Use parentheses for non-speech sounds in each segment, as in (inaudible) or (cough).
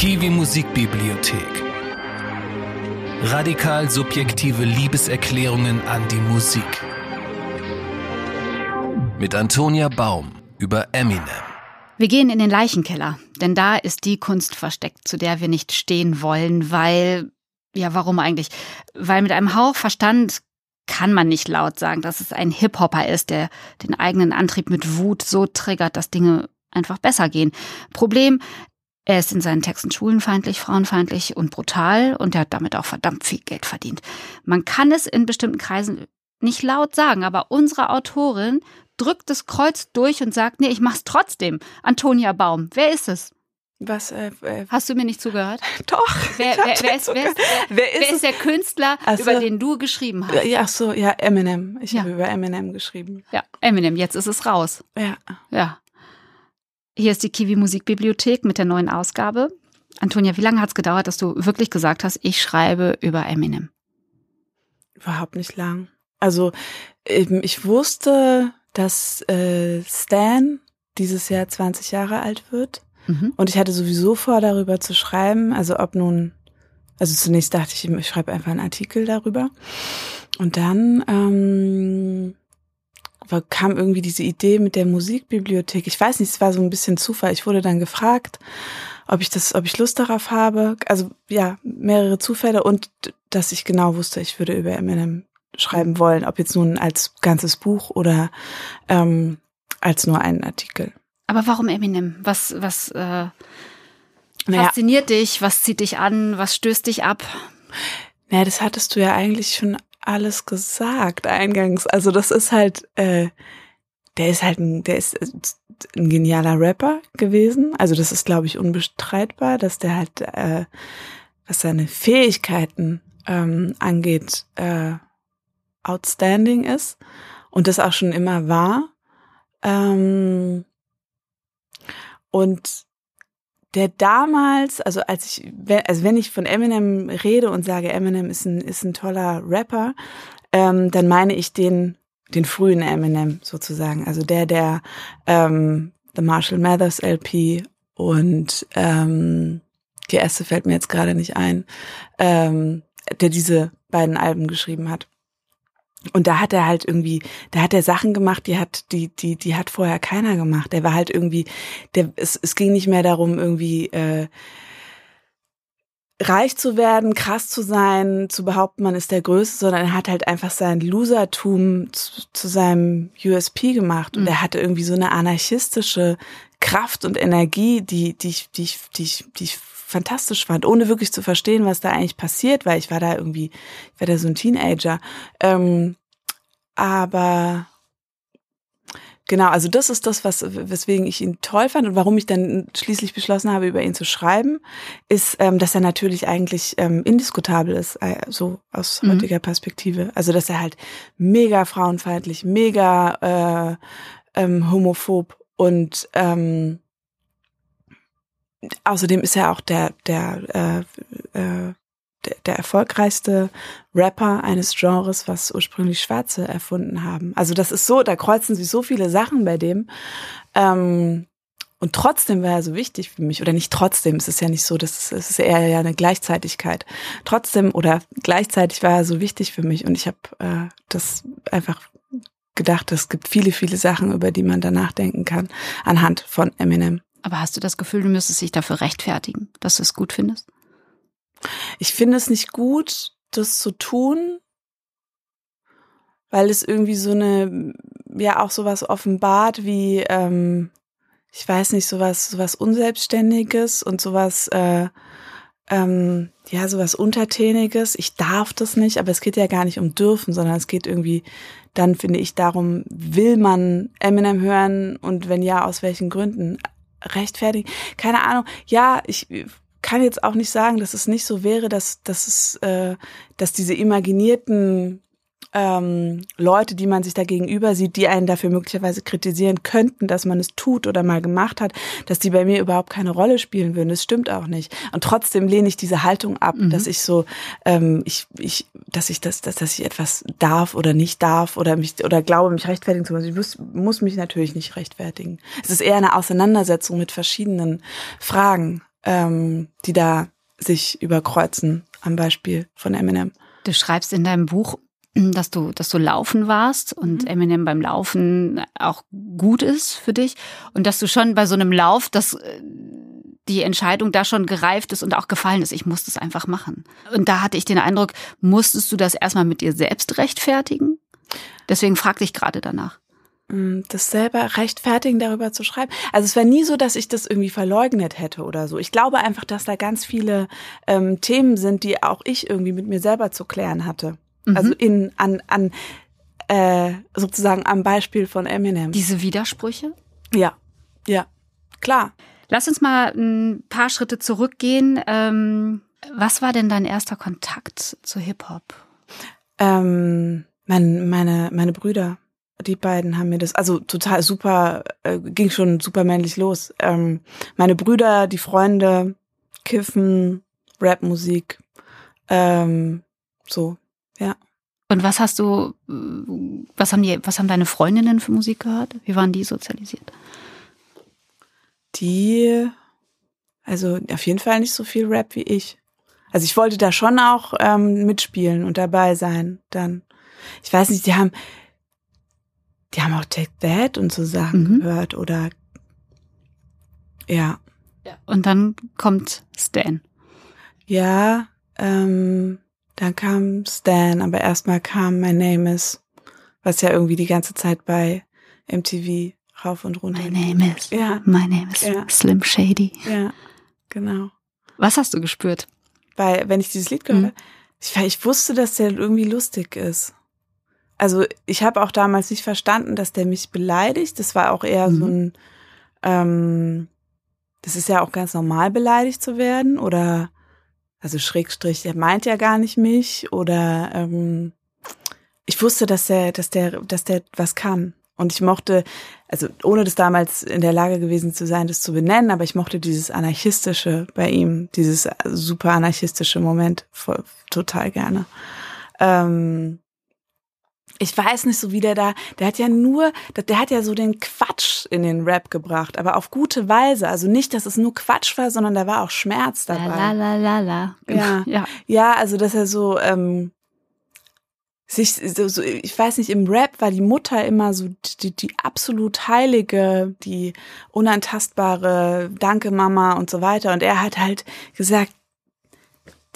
Kiwi Musikbibliothek. Radikal subjektive Liebeserklärungen an die Musik. Mit Antonia Baum über Eminem. Wir gehen in den Leichenkeller, denn da ist die Kunst versteckt, zu der wir nicht stehen wollen, weil, ja, warum eigentlich? Weil mit einem Hauch Verstand kann man nicht laut sagen, dass es ein Hip-Hopper ist, der den eigenen Antrieb mit Wut so triggert, dass Dinge einfach besser gehen. Problem, er ist in seinen Texten schwulenfeindlich, frauenfeindlich und brutal und er hat damit auch verdammt viel Geld verdient. Man kann es in bestimmten Kreisen nicht laut sagen, aber unsere Autorin drückt das Kreuz durch und sagt, nee, ich mach's trotzdem. Antonia Baum, wer ist es? Was? Äh, äh, Hast du mir nicht zugehört? (laughs) Doch. Wer, wer, wer, ist, wer, ist, ist, ist, der Künstler, also, über den du geschrieben hast? Ja, ach so, ja, Eminem. Ich ja. habe über Eminem geschrieben. Ja, Eminem, jetzt ist es raus. Ja. Ja. Hier ist die Kiwi Musikbibliothek mit der neuen Ausgabe. Antonia, wie lange hat es gedauert, dass du wirklich gesagt hast, ich schreibe über Eminem? Überhaupt nicht lang. Also ich wusste, dass äh, Stan dieses Jahr 20 Jahre alt wird. Mhm. Und ich hatte sowieso vor, darüber zu schreiben. Also ob nun, also zunächst dachte ich, ich schreibe einfach einen Artikel darüber. Und dann ähm, kam irgendwie diese Idee mit der Musikbibliothek. Ich weiß nicht, es war so ein bisschen Zufall. Ich wurde dann gefragt, ob ich das, ob ich Lust darauf habe. Also ja, mehrere Zufälle und dass ich genau wusste, ich würde über Eminem schreiben wollen, ob jetzt nun als ganzes Buch oder ähm, als nur einen Artikel. Aber warum Eminem? Was, was äh, fasziniert naja. dich? Was zieht dich an? Was stößt dich ab? Naja, das hattest du ja eigentlich schon alles gesagt eingangs. Also das ist halt, äh, der ist halt ein, der ist ein genialer Rapper gewesen. Also das ist, glaube ich, unbestreitbar, dass der halt, äh, was seine Fähigkeiten ähm, angeht, äh, outstanding ist und das auch schon immer war. Ähm, und der damals, also als ich, also wenn ich von Eminem rede und sage, Eminem ist ein, ist ein toller Rapper, ähm, dann meine ich den, den frühen Eminem sozusagen. Also der, der ähm, The Marshall Mathers LP und ähm, die erste fällt mir jetzt gerade nicht ein, ähm, der diese beiden Alben geschrieben hat. Und da hat er halt irgendwie, da hat er Sachen gemacht, die hat, die, die, die hat vorher keiner gemacht. Der war halt irgendwie, der, es, es ging nicht mehr darum, irgendwie äh, reich zu werden, krass zu sein, zu behaupten, man ist der Größte, sondern er hat halt einfach sein Losertum zu, zu seinem USP gemacht. Und mhm. er hatte irgendwie so eine anarchistische Kraft und Energie, die, die, die, die, die, die ich fantastisch fand, ohne wirklich zu verstehen, was da eigentlich passiert, weil ich war da irgendwie, ich war da so ein Teenager. Ähm, aber genau, also das ist das, was, weswegen ich ihn toll fand und warum ich dann schließlich beschlossen habe, über ihn zu schreiben, ist, ähm, dass er natürlich eigentlich ähm, indiskutabel ist, äh, so aus mhm. heutiger Perspektive. Also dass er halt mega frauenfeindlich, mega äh, ähm, homophob und ähm, außerdem ist er auch der, der, äh, äh, der, erfolgreichste Rapper eines Genres, was ursprünglich Schwarze erfunden haben. Also das ist so, da kreuzen sich so viele Sachen bei dem. Ähm, und trotzdem war er so wichtig für mich. Oder nicht trotzdem, es ist ja nicht so, das ist, ist eher ja eine Gleichzeitigkeit. Trotzdem oder gleichzeitig war er so wichtig für mich. Und ich habe äh, das einfach gedacht, es gibt viele, viele Sachen, über die man da nachdenken kann, anhand von Eminem. Aber hast du das Gefühl, du müsstest dich dafür rechtfertigen, dass du es gut findest? Ich finde es nicht gut, das zu tun, weil es irgendwie so eine, ja auch sowas offenbart wie, ähm, ich weiß nicht, sowas, sowas Unselbstständiges und sowas, äh, ähm, ja, sowas Untertäniges. Ich darf das nicht, aber es geht ja gar nicht um dürfen, sondern es geht irgendwie dann, finde ich, darum, will man Eminem hören und wenn ja, aus welchen Gründen? Rechtfertigen. Keine Ahnung. Ja, ich kann jetzt auch nicht sagen, dass es nicht so wäre, dass, dass es, äh, dass diese imaginierten ähm, Leute, die man sich da gegenüber sieht, die einen dafür möglicherweise kritisieren könnten, dass man es tut oder mal gemacht hat, dass die bei mir überhaupt keine Rolle spielen würden. Das stimmt auch nicht. Und trotzdem lehne ich diese Haltung ab, mhm. dass ich so, ähm, ich, ich, dass ich das, dass, dass ich etwas darf oder nicht darf oder mich oder glaube, mich rechtfertigen zu müssen. Ich muss, muss mich natürlich nicht rechtfertigen. Es ist eher eine Auseinandersetzung mit verschiedenen Fragen. ähm, die da sich überkreuzen, am Beispiel von Eminem. Du schreibst in deinem Buch, dass du, dass du laufen warst und mhm. Eminem beim Laufen auch gut ist für dich und dass du schon bei so einem Lauf, dass äh, die Entscheidung da schon gereift ist und auch gefallen ist. Ich muss das einfach machen. Und da hatte ich den Eindruck, musstest du das erstmal mit dir selbst rechtfertigen? Deswegen fragte ich gerade danach. Mm, das selber rechtfertigen, darüber zu schreiben. Also es war nie so, dass ich das irgendwie verleugnet hätte oder so. Ich glaube einfach, dass da ganz viele ähm, Themen sind, die auch ich irgendwie mit mir selber zu klären hatte. Mhm. Also in an an äh, sozusagen am Beispiel von Eminem. Diese Widersprüche? Ja, ja, klar. Lass uns mal ein paar Schritte zurückgehen. Ähm, was war denn dein erster Kontakt zu Hip Hop? Ähm, mein, meine meine Brüder die beiden haben mir das, also total super, äh, ging schon super männlich los. Ähm, meine Brüder, die Freunde, Kiffen, Rapmusik, ähm, so, ja. Und was hast du, was haben die, was haben deine Freundinnen für Musik gehört? Wie waren die sozialisiert? Die, also auf jeden Fall nicht so viel Rap wie ich. Also ich wollte da schon auch ähm, mitspielen und dabei sein dann. Ich weiß nicht, die haben, die haben auch Take That und so Sachen mhm. gehört oder ja. Und dann kommt Stan. Ja, ähm, dann kam Stan, aber erstmal kam My Name is, was ja irgendwie die ganze Zeit bei MTV rauf und runter. My name is. Ja. My name is ja. Slim Shady. Ja, genau. Was hast du gespürt? Weil, wenn ich dieses Lied gehört mhm. ich, ich wusste, dass der irgendwie lustig ist also ich habe auch damals nicht verstanden, dass der mich beleidigt. Das war auch eher mhm. so ein, ähm, das ist ja auch ganz normal, beleidigt zu werden oder also Schrägstrich, der meint ja gar nicht mich oder ähm, ich wusste, dass der, dass der, dass der was kann. Und ich mochte, also ohne das damals in der Lage gewesen zu sein, das zu benennen, aber ich mochte dieses anarchistische bei ihm, dieses super anarchistische Moment voll, total gerne. Ähm, ich weiß nicht so wie der da, der hat ja nur, der hat ja so den Quatsch in den Rap gebracht, aber auf gute Weise. Also nicht, dass es nur Quatsch war, sondern da war auch Schmerz dabei. La la la la. Ja, (laughs) ja. ja also dass er so, ähm, sich so, so, ich weiß nicht, im Rap war die Mutter immer so die, die absolut heilige, die unantastbare, danke Mama und so weiter. Und er hat halt gesagt,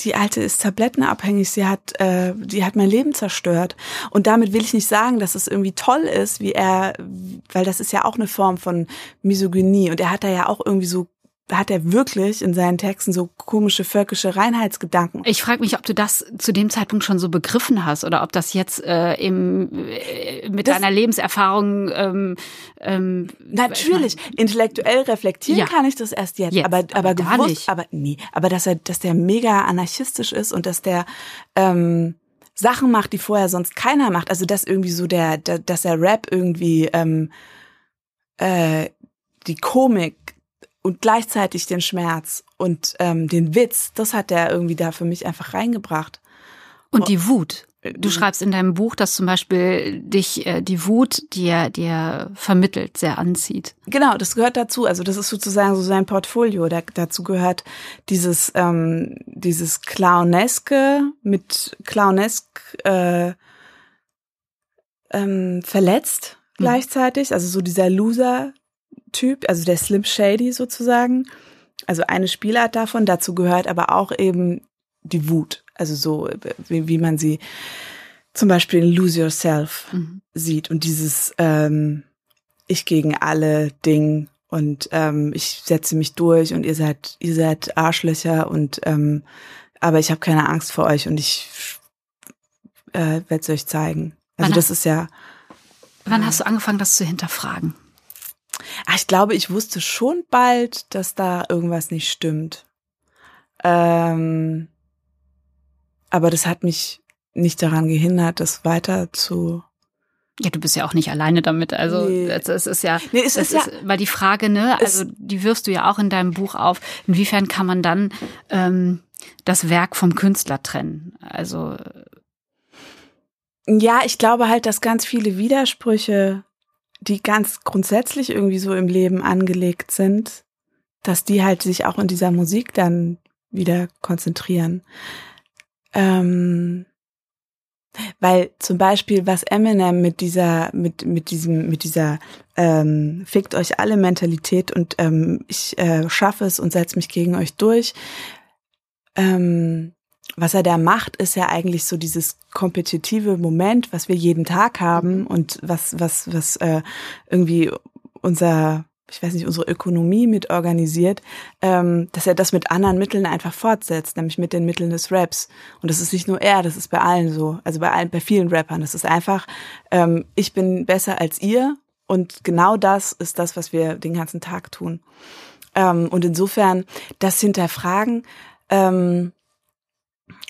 die alte ist tablettenabhängig, sie hat, äh, die hat mein Leben zerstört. Und damit will ich nicht sagen, dass es irgendwie toll ist, wie er, weil das ist ja auch eine Form von Misogynie. Und er hat da ja auch irgendwie so hat er wirklich in seinen Texten so komische völkische Reinheitsgedanken. Ich frage mich, ob du das zu dem Zeitpunkt schon so begriffen hast oder ob das jetzt äh, im, äh, mit das, deiner Lebenserfahrung ähm, ähm, natürlich intellektuell reflektieren ja. kann ich das erst jetzt, jetzt aber aber, aber gewusst, nicht. aber nee, aber dass er dass der mega anarchistisch ist und dass der ähm, Sachen macht, die vorher sonst keiner macht. Also dass irgendwie so der, der dass der Rap irgendwie ähm, äh, die Komik und gleichzeitig den Schmerz und ähm, den Witz, das hat er irgendwie da für mich einfach reingebracht. Und die Wut. Du schreibst in deinem Buch, dass zum Beispiel dich äh, die Wut, die er dir vermittelt, sehr anzieht. Genau, das gehört dazu. Also das ist sozusagen so sein Portfolio. Da, dazu gehört dieses ähm, dieses Clowneske mit Clownesk äh, ähm, verletzt mhm. gleichzeitig. Also so dieser Loser Typ, also der Slim Shady sozusagen. Also eine Spielart davon. Dazu gehört aber auch eben die Wut. Also so, wie, wie man sie zum Beispiel in Lose Yourself mhm. sieht. Und dieses ähm, Ich gegen alle Ding und ähm, ich setze mich durch und ihr seid, ihr seid Arschlöcher und ähm, aber ich habe keine Angst vor euch und ich äh, werde es euch zeigen. Also wann das ist ja. Wann hast du angefangen, das zu hinterfragen? Ach, ich glaube, ich wusste schon bald, dass da irgendwas nicht stimmt. Ähm, aber das hat mich nicht daran gehindert, das weiter zu. Ja, du bist ja auch nicht alleine damit. Also nee. es ist ja, nee, es ist, ja, ist, weil die Frage, ne, also die wirfst du ja auch in deinem Buch auf. Inwiefern kann man dann ähm, das Werk vom Künstler trennen? Also ja, ich glaube halt, dass ganz viele Widersprüche die ganz grundsätzlich irgendwie so im Leben angelegt sind, dass die halt sich auch in dieser Musik dann wieder konzentrieren. Ähm, weil zum Beispiel, was Eminem mit dieser, mit, mit diesem, mit dieser ähm, fickt euch alle Mentalität und ähm, ich äh, schaffe es und setze mich gegen euch durch. Ähm, was er da macht, ist ja eigentlich so dieses kompetitive Moment, was wir jeden Tag haben und was, was, was äh, irgendwie unser ich weiß nicht, unsere Ökonomie mit organisiert, ähm, dass er das mit anderen Mitteln einfach fortsetzt, nämlich mit den Mitteln des Raps. Und das ist nicht nur er, das ist bei allen so, also bei allen, bei vielen Rappern. Das ist einfach, ähm, ich bin besser als ihr und genau das ist das, was wir den ganzen Tag tun. Ähm, und insofern das hinterfragen ähm,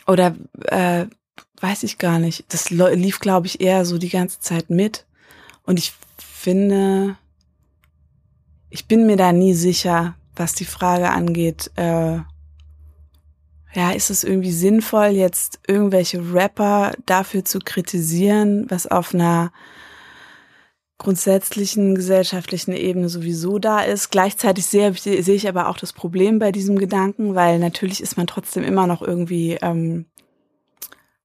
oder äh, weiß ich gar nicht. Das lief, glaube ich, eher so die ganze Zeit mit. Und ich finde, ich bin mir da nie sicher, was die Frage angeht. Äh, ja, ist es irgendwie sinnvoll, jetzt irgendwelche Rapper dafür zu kritisieren, was auf einer grundsätzlichen gesellschaftlichen Ebene sowieso da ist. Gleichzeitig sehe, sehe ich aber auch das Problem bei diesem Gedanken, weil natürlich ist man trotzdem immer noch irgendwie ähm,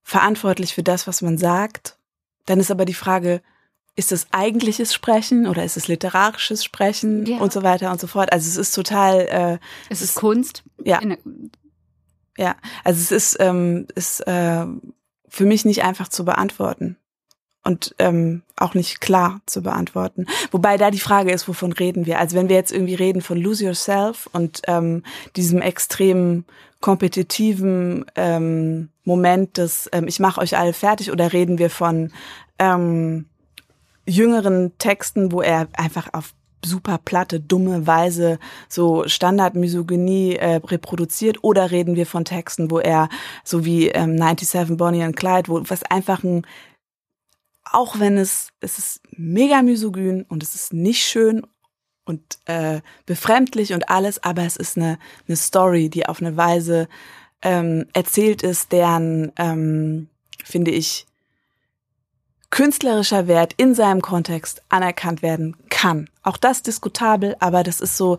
verantwortlich für das, was man sagt. Dann ist aber die Frage, ist es eigentliches Sprechen oder ist es literarisches Sprechen ja. und so weiter und so fort. Also es ist total. Äh, es, ist Kunst. Ja. Ja, also es ist, ähm, ist äh, für mich nicht einfach zu beantworten und ähm, auch nicht klar zu beantworten. Wobei da die Frage ist, wovon reden wir? Also wenn wir jetzt irgendwie reden von Lose Yourself und ähm, diesem extremen kompetitiven ähm, Moment des ähm, Ich mache euch alle fertig oder reden wir von ähm, jüngeren Texten, wo er einfach auf super platte, dumme Weise so Standardmisogynie äh, reproduziert oder reden wir von Texten, wo er so wie ähm, 97 Bonnie and Clyde, wo was einfach ein auch wenn es es ist mega misogyn und es ist nicht schön und äh, befremdlich und alles, aber es ist eine eine Story, die auf eine Weise ähm, erzählt ist, deren ähm, finde ich künstlerischer Wert in seinem Kontext anerkannt werden kann. Auch das diskutabel, aber das ist so,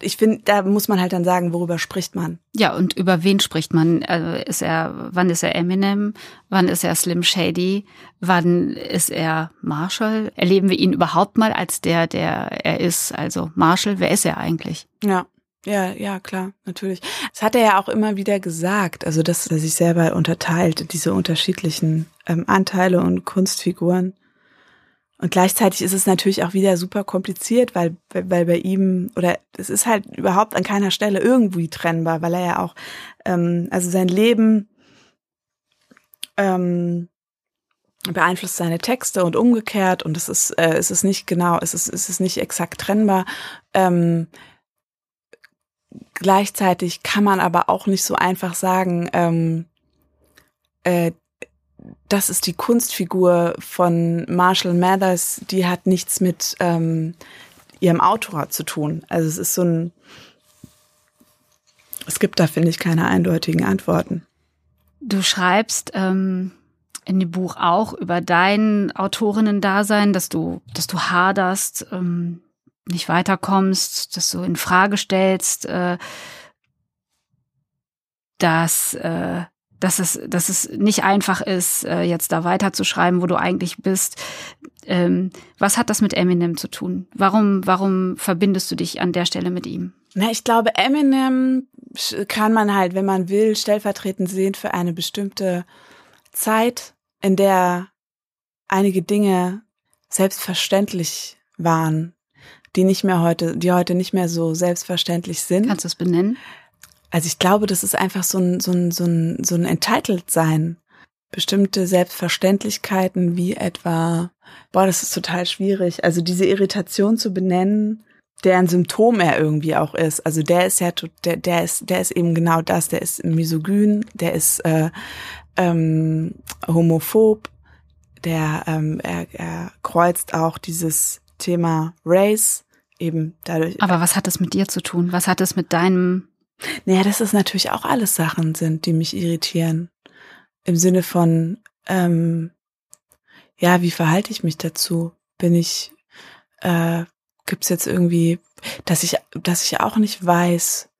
ich finde, da muss man halt dann sagen, worüber spricht man. Ja, und über wen spricht man? Also ist er, wann ist er Eminem? Wann ist er Slim Shady? Wann ist er Marshall? Erleben wir ihn überhaupt mal als der, der er ist? Also Marshall, wer ist er eigentlich? Ja. Ja, ja, klar, natürlich. Das hat er ja auch immer wieder gesagt, also dass er sich selber unterteilt, diese unterschiedlichen ähm, Anteile und Kunstfiguren. Und gleichzeitig ist es natürlich auch wieder super kompliziert, weil, weil bei ihm, oder es ist halt überhaupt an keiner Stelle irgendwie trennbar, weil er ja auch, ähm, also sein Leben ähm, beeinflusst seine Texte und umgekehrt und es ist, äh, es ist nicht genau, es ist, es ist nicht exakt trennbar. Ähm, Gleichzeitig kann man aber auch nicht so einfach sagen, ähm, äh, das ist die Kunstfigur von Marshall Mathers, die hat nichts mit ähm, ihrem Autor zu tun. Also es ist so ein, es gibt da, finde ich, keine eindeutigen Antworten. Du schreibst ähm, in dem Buch auch über dein Autorinnen-Dasein, dass du, dass du haderst, ähm, nicht weiterkommst, dass du in Frage stellst, äh, dass, äh, dass, es, dass es nicht einfach ist, äh, jetzt da weiterzuschreiben, wo du eigentlich bist. Ähm, was hat das mit Eminem zu tun? Warum, warum verbindest du dich an der Stelle mit ihm? Na, ich glaube, Eminem kann man halt, wenn man will, stellvertretend sehen für eine bestimmte Zeit, in der einige Dinge selbstverständlich waren die nicht mehr heute, die heute nicht mehr so selbstverständlich sind. Kannst du es benennen? Also ich glaube, das ist einfach so ein, so ein, so ein, so ein Entitled-Sein. Bestimmte Selbstverständlichkeiten wie etwa, boah, das ist total schwierig. Also diese Irritation zu benennen, deren Symptom er irgendwie auch ist. Also der ist ja, der, der ist, der ist eben genau das. Der ist misogyn, der ist äh, ähm, homophob, der ähm, er, er kreuzt auch dieses Thema Race eben dadurch. Aber was hat das mit dir zu tun? Was hat es mit deinem? Naja, dass es natürlich auch alles Sachen sind, die mich irritieren. Im Sinne von, ähm, ja, wie verhalte ich mich dazu? Bin ich, äh, gibt's jetzt irgendwie, dass ich, dass ich auch nicht weiß,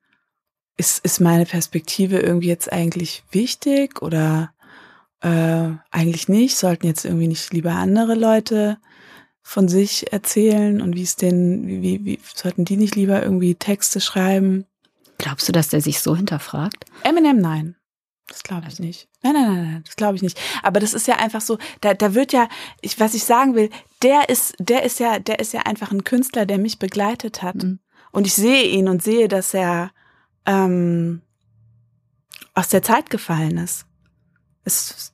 ist, ist meine Perspektive irgendwie jetzt eigentlich wichtig oder äh, eigentlich nicht? Sollten jetzt irgendwie nicht lieber andere Leute von sich erzählen und wie es denn, wie, wie, wie sollten die nicht lieber irgendwie Texte schreiben? Glaubst du, dass der sich so hinterfragt? Eminem, nein. Das glaube ich nicht. Nein, nein, nein, nein, das glaube ich nicht. Aber das ist ja einfach so, da, da wird ja, ich, was ich sagen will, der ist, der ist ja, der ist ja einfach ein Künstler, der mich begleitet hat. Mhm. Und ich sehe ihn und sehe, dass er ähm, aus der Zeit gefallen ist. Das,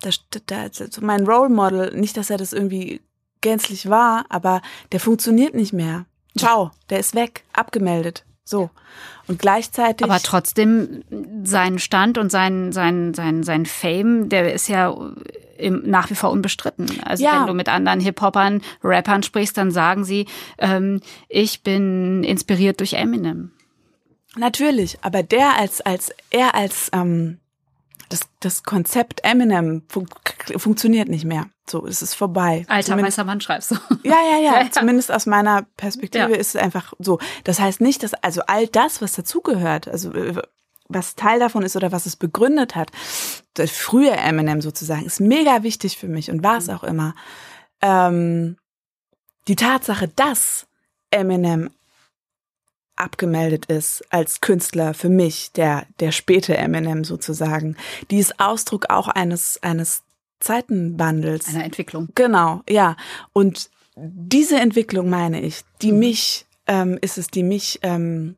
das, das, mein Role Model, nicht, dass er das irgendwie gänzlich war, aber der funktioniert nicht mehr. Ciao, der ist weg, abgemeldet. So. Und gleichzeitig. Aber trotzdem sein Stand und sein, sein, sein, sein Fame, der ist ja im, nach wie vor unbestritten. Also Ja. wenn du mit anderen Hip-Hopern, Rappern sprichst, dann sagen sie, ähm, ich bin inspiriert durch Eminem. Natürlich, aber der als, als, er als, ähm, das, das Konzept Eminem fun funktioniert nicht mehr. So, es ist vorbei. Alter Zumindest- weißer Mann schreibst du. Ja, ja, ja, (laughs) Ja, ja. Zumindest aus meiner Perspektive Ja. ist es einfach so. Das heißt nicht, dass also all das, was dazugehört, also äh, was Teil davon ist oder was es begründet hat, das frühe Eminem sozusagen, ist mega wichtig für mich und war es auch immer. Ähm, die Tatsache, dass Eminem abgemeldet ist als Künstler für mich, der, der späte Eminem sozusagen, die ist Ausdruck auch eines, eines Zeitenwandels. Einer Entwicklung. Genau, ja. Und diese Entwicklung meine ich, die mich ähm, ist es, die mich ähm,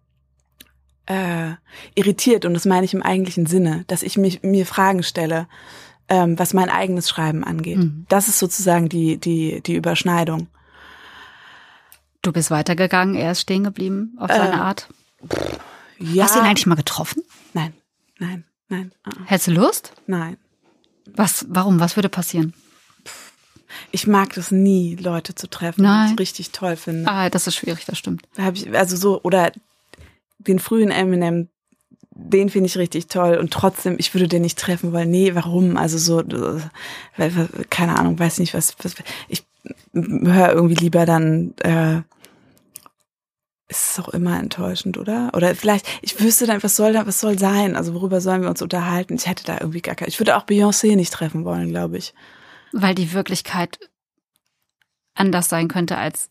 äh, irritiert und das meine ich im eigentlichen Sinne, dass ich mich mir Fragen stelle, ähm, was mein eigenes Schreiben angeht. Mhm. Das ist sozusagen die die die Überschneidung. Du bist weitergegangen, er ist stehen geblieben auf seine Äh, Art. Ja, Hast du ihn eigentlich mal getroffen? nein, nein, nein, uh -uh, Hättest du Lust? nein. Was, warum? Was würde passieren? Ich mag das nie, Leute zu treffen, die ich richtig toll finde. Ah, das ist schwierig, das stimmt. Da habe ich also so oder den frühen Eminem, den finde ich richtig toll und trotzdem ich würde den nicht treffen wollen. Nee, warum? Also so äh, weil- keine Ahnung, weiß nicht was, was ich höre irgendwie lieber dann äh, ist es auch immer enttäuschend, oder? Oder vielleicht, ich wüsste dann, was soll da, was soll sein? Also worüber sollen wir uns unterhalten? Ich hätte da irgendwie gar keine. Ich würde auch Beyoncé nicht treffen wollen, glaube ich. Weil die Wirklichkeit anders sein könnte als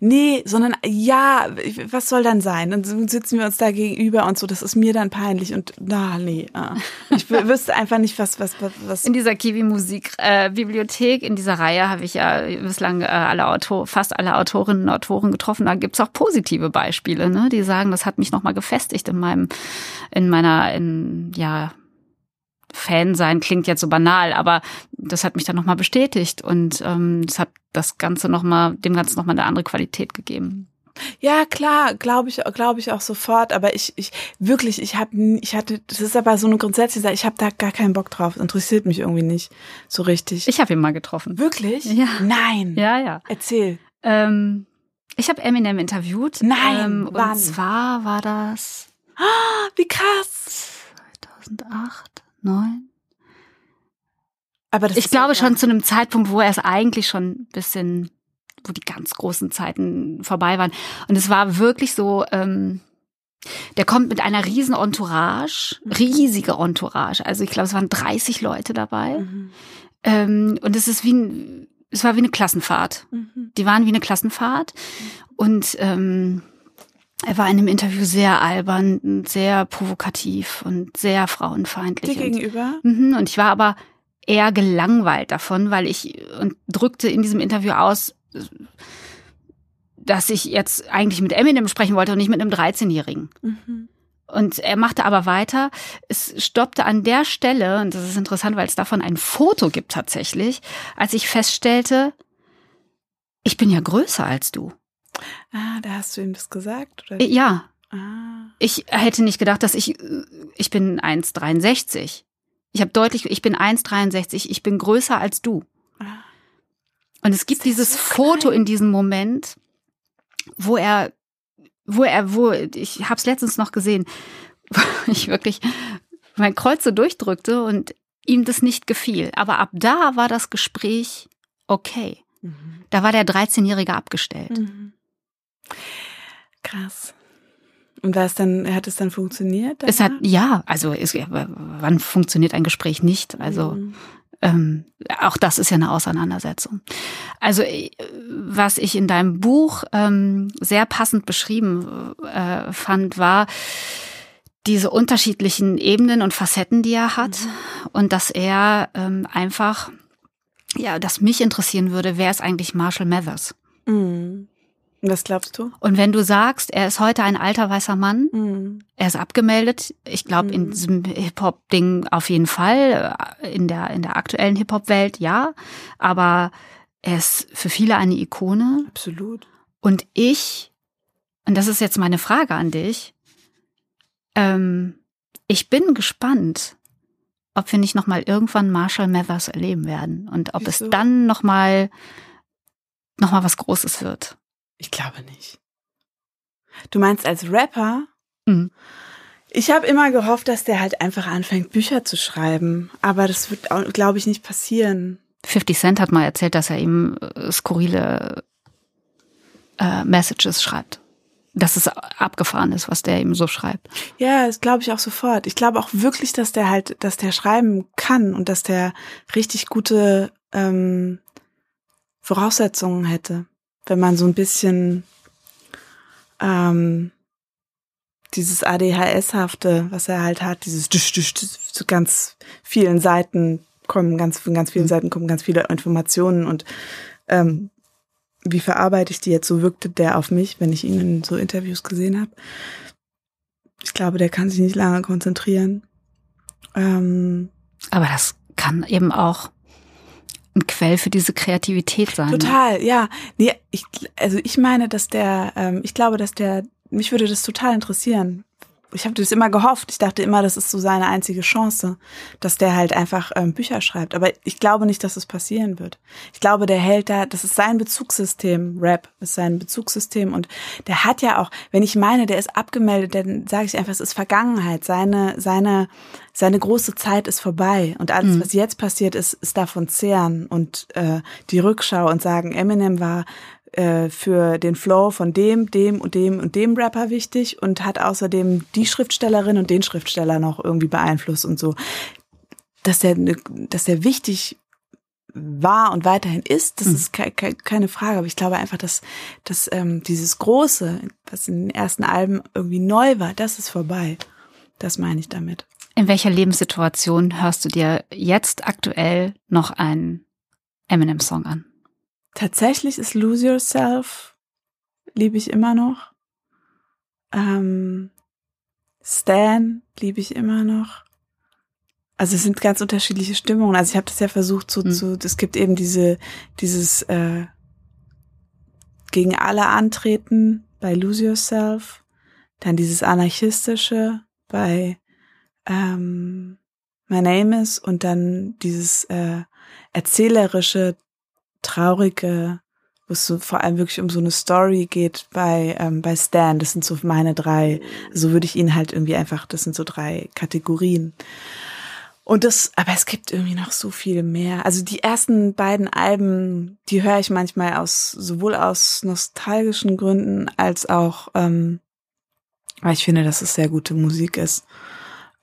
Nee, sondern ja, was soll dann sein? Dann sitzen wir uns da gegenüber und so, das ist mir dann peinlich und na, nee. ah. Ich wü- wüsste einfach nicht, was, was, was. In dieser Kiwi-Musik-Bibliothek, in dieser Reihe habe ich ja bislang äh, alle Autor, fast alle Autorinnen und Autoren getroffen. Da gibt's auch positive Beispiele, ne? die sagen, das hat mich nochmal gefestigt in meinem, in meiner, in, ja, Fan sein klingt jetzt so banal, aber das hat mich dann nochmal bestätigt und ähm, das hat das Ganze nochmal, dem Ganzen nochmal eine andere Qualität gegeben. Ja, klar, glaube ich, glaube ich auch sofort, aber ich, ich, wirklich, ich habe, ich hatte, das ist aber so eine grundsätzliche Sache, ich habe da gar keinen Bock drauf, interessiert mich irgendwie nicht so richtig. Ich habe ihn mal getroffen. wirklich? Ja. Nein. Ja, ja. Erzähl. Ähm, ich habe Eminem interviewt. Nein, ähm, wann? Und zwar war das Ah, (gasps) wie krass. 2008, 9. Aber das Ich glaube schon zu einem Zeitpunkt, wo er es eigentlich schon ein bisschen, wo die ganz großen Zeiten vorbei waren. Und es war wirklich so, ähm, der kommt mit einer riesen Entourage, riesige Entourage. Also ich glaube, es waren 30 Leute dabei. Mhm. Ähm, und es ist wie ein, es war wie eine Klassenfahrt. Mhm. Die waren wie eine Klassenfahrt. Und ähm, er war in dem Interview sehr albern, und sehr provokativ und sehr frauenfeindlich. Dir Und- gegenüber? Mhm, und ich war aber eher gelangweilt davon, weil ich und drückte in diesem Interview aus, dass ich jetzt eigentlich mit Eminem sprechen wollte und nicht mit einem 13-Jährigen. Mhm. Und er machte aber weiter. Es stoppte an der Stelle, und das ist interessant, weil es davon ein Foto gibt tatsächlich, als ich feststellte, ich bin ja größer als du. Ah, da hast du ihm das gesagt? Oder? Äh, Ja, Ah. ich hätte nicht gedacht, dass ich, äh, ich bin 1,63. Ich habe deutlich, ich bin 1,63, ich bin größer als du. Ah. Und es gibt dieses so Foto in diesem Moment, wo er, wo er, wo, ich habe es letztens noch gesehen, (laughs) wo ich wirklich mein Kreuz so durchdrückte und ihm das nicht gefiel. Aber ab da war das Gespräch okay. Mhm. Da war der 13-Jährige abgestellt. Mhm. Krass. Und war es dann, hat es dann funktioniert? Es hat, ja, also es, wann funktioniert ein Gespräch nicht? Also mhm. ähm, auch das ist ja eine Auseinandersetzung. Also äh, was ich in deinem Buch ähm, sehr passend beschrieben äh, fand, war diese unterschiedlichen Ebenen und Facetten, die er hat. Mhm. Und dass er ähm, einfach, ja, dass mich interessieren würde, wer ist eigentlich Marshall Mathers? Mhm. Was glaubst du? Und wenn du sagst, er ist heute ein alter weißer Mann, mhm. er ist abgemeldet, ich glaube mhm. in diesem Hip-Hop-Ding auf jeden Fall, in der, in der aktuellen Hip-Hop-Welt ja, aber er ist für viele eine Ikone. Absolut. Und ich, und das ist jetzt meine Frage an dich, ähm, ich bin gespannt, ob wir nicht nochmal irgendwann Marshall Mathers erleben werden und ob Wieso? es dann nochmal noch mal was Großes wird. Ich glaube nicht. Du meinst als Rapper? Mhm. Ich habe immer gehofft, dass der halt einfach anfängt, Bücher zu schreiben. Aber das wird, glaube ich, nicht passieren. 50 Cent hat mal erzählt, dass er ihm äh, skurrile äh, Messages schreibt. Dass es abgefahren ist, was der ihm so schreibt. Ja, das glaube ich auch sofort. Ich glaube auch wirklich, dass der halt, dass der schreiben kann und dass der richtig gute ähm, Voraussetzungen hätte wenn man so ein bisschen ähm, dieses ADHS-hafte, was er halt hat, dieses zu ganz vielen Seiten kommen, ganz von ganz vielen mhm. Seiten kommen ganz viele Informationen und ähm, wie verarbeite ich die jetzt? So wirkte der auf mich, wenn ich ihn in so Interviews gesehen habe. Ich glaube, der kann sich nicht lange konzentrieren. Ähm, Aber das kann eben auch ein Quell für diese Kreativität sein. Total, ja. Nee, ich, also ich meine, dass der, ähm, ich glaube, dass der, mich würde das total interessieren, ich habe das immer gehofft. Ich dachte immer, das ist so seine einzige Chance, dass der halt einfach ähm, Bücher schreibt. Aber ich glaube nicht, dass es passieren wird. Ich glaube, der hält da, das ist sein Bezugssystem. Rap ist sein Bezugssystem und der hat ja auch, wenn ich meine, der ist abgemeldet, dann sage ich einfach, es ist Vergangenheit. Seine seine seine große Zeit ist vorbei und alles, mhm. was jetzt passiert ist, ist davon zehren und äh, die Rückschau und sagen, Eminem war äh, für den Flow von dem, dem und dem und dem Rapper wichtig und hat außerdem die Schriftstellerin und den Schriftsteller noch irgendwie beeinflusst und so. Dass der, dass der wichtig war und weiterhin ist, das mhm. ist ke ke keine Frage. Aber ich glaube einfach, dass, dass ähm, dieses Große, was in den ersten Alben irgendwie neu war, das ist vorbei. Das meine ich damit. In welcher Lebenssituation hörst du dir jetzt aktuell noch einen Eminem-Song an? Tatsächlich ist Lose Yourself, liebe ich immer noch. Ähm, Stan liebe ich immer noch. Also es sind ganz unterschiedliche Stimmungen. Also ich habe das ja versucht so mhm. zu, es gibt eben diese, dieses äh, gegen alle antreten bei Lose Yourself, dann dieses anarchistische bei ähm, My Name is und dann dieses äh, erzählerische traurige, wo es so vor allem wirklich um so eine Story geht bei, ähm, bei Stan. Das sind so meine drei, so würde ich ihn halt irgendwie einfach, das sind so drei Kategorien. Und das, aber es gibt irgendwie noch so viel mehr. Also die ersten beiden Alben, die höre ich manchmal aus, sowohl aus nostalgischen Gründen als auch, ähm, weil ich finde, dass es sehr gute Musik ist.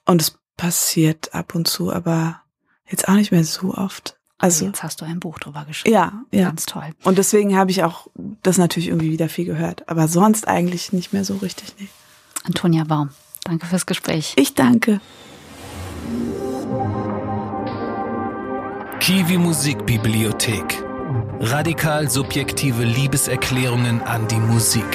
Und es passiert ab und zu, aber jetzt auch nicht mehr so oft. Also jetzt hast du ein Buch drüber geschrieben. Ja, ja. Ganz toll. Und deswegen habe ich auch das natürlich irgendwie wieder viel gehört. Aber sonst eigentlich nicht mehr so richtig. Nee. Antonia Baum, danke fürs Gespräch. Ich danke. Kiwi Musikbibliothek. Radikal subjektive Liebeserklärungen an die Musik.